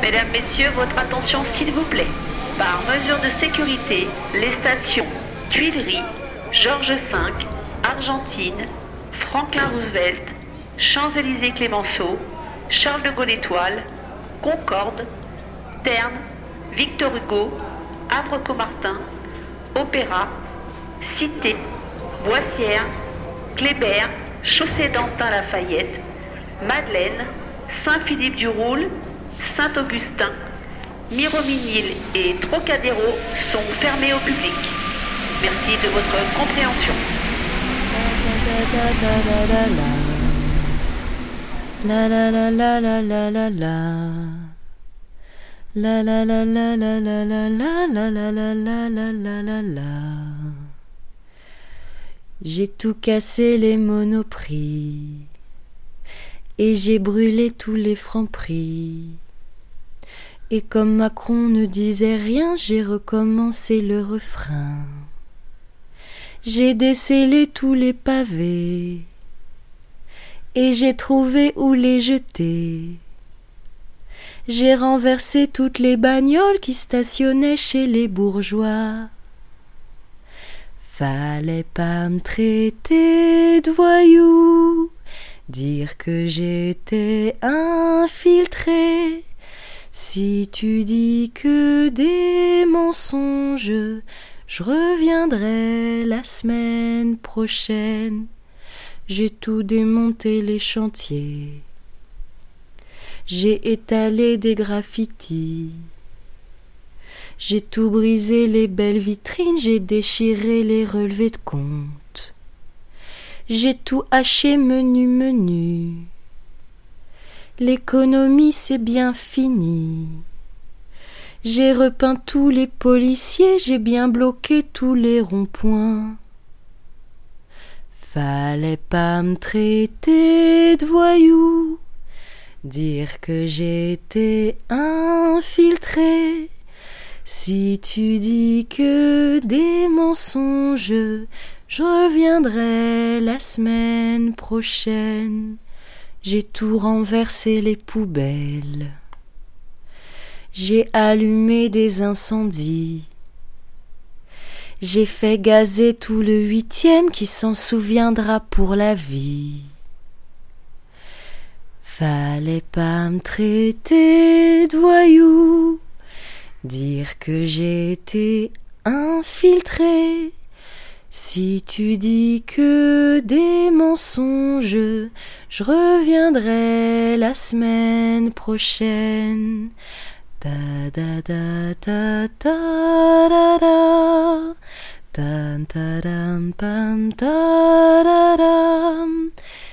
Mesdames, Messieurs, votre attention s'il vous plaît. Par mesure de sécurité, les stations Tuileries, Georges V, Argentine, Franklin Roosevelt, Champs-Élysées Clémenceau, Charles de Gaulle Étoile, Concorde, Terne, Victor Hugo, Havre-Comartin, Opéra, Cité, Boissière, Kléber, Chaussée d'Antin Lafayette, Madeleine, Saint-Philippe-du-Roule, Saint-Augustin, Mirominil et Trocadéro sont fermés au public. Merci de votre compréhension. J'ai tout cassé les monoprix et j'ai brûlé tous les francs prix. Et comme Macron ne disait rien, j'ai recommencé le refrain. J'ai décellé tous les pavés et j'ai trouvé où les jeter. J'ai renversé toutes les bagnoles qui stationnaient chez les bourgeois. Fallait pas me traiter de voyou, dire que j'étais infiltré. Si tu dis que des mensonges, je reviendrai la semaine prochaine. J'ai tout démonté les chantiers. J'ai étalé des graffitis. J'ai tout brisé les belles vitrines, j'ai déchiré les relevés de compte. J'ai tout haché menu menu. L'économie c'est bien fini. J'ai repeint tous les policiers, j'ai bien bloqué tous les ronds-points. Fallait pas me traiter de voyou, dire que j'étais infiltré. Si tu dis que des mensonges, je reviendrai la semaine prochaine. J'ai tout renversé les poubelles. J'ai allumé des incendies. J'ai fait gazer tout le huitième qui s'en souviendra pour la vie. Fallait pas me traiter de voyou, dire que j'étais infiltré. Si tu dis que des mensonges, je reviendrai la semaine prochaine. Da da da da da da da Dan, tadam, pam, tadadam.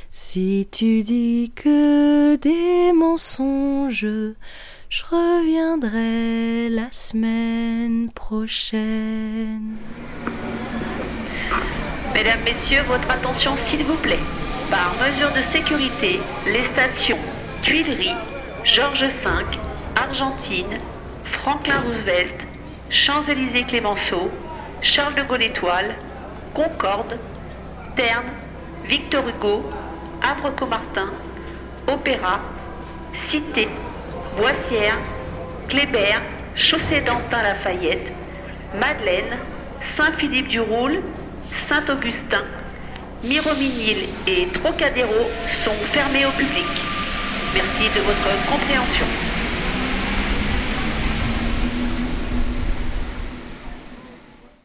Si tu dis que des mensonges, je reviendrai la semaine prochaine. Mesdames, Messieurs, votre attention s'il vous plaît. Par mesure de sécurité, les stations Tuileries, Georges V, Argentine, Franklin Roosevelt, Champs-Élysées Clémenceau, Charles de Gaulle Étoile, Concorde, Terne, Victor Hugo, Havre-Comartin, Opéra, Cité, Boissière, Kléber, Chaussée d'Antin Lafayette, Madeleine, Saint-Philippe-du-Roule, Saint-Augustin, Mirominil et Trocadéro sont fermés au public. Merci de votre compréhension.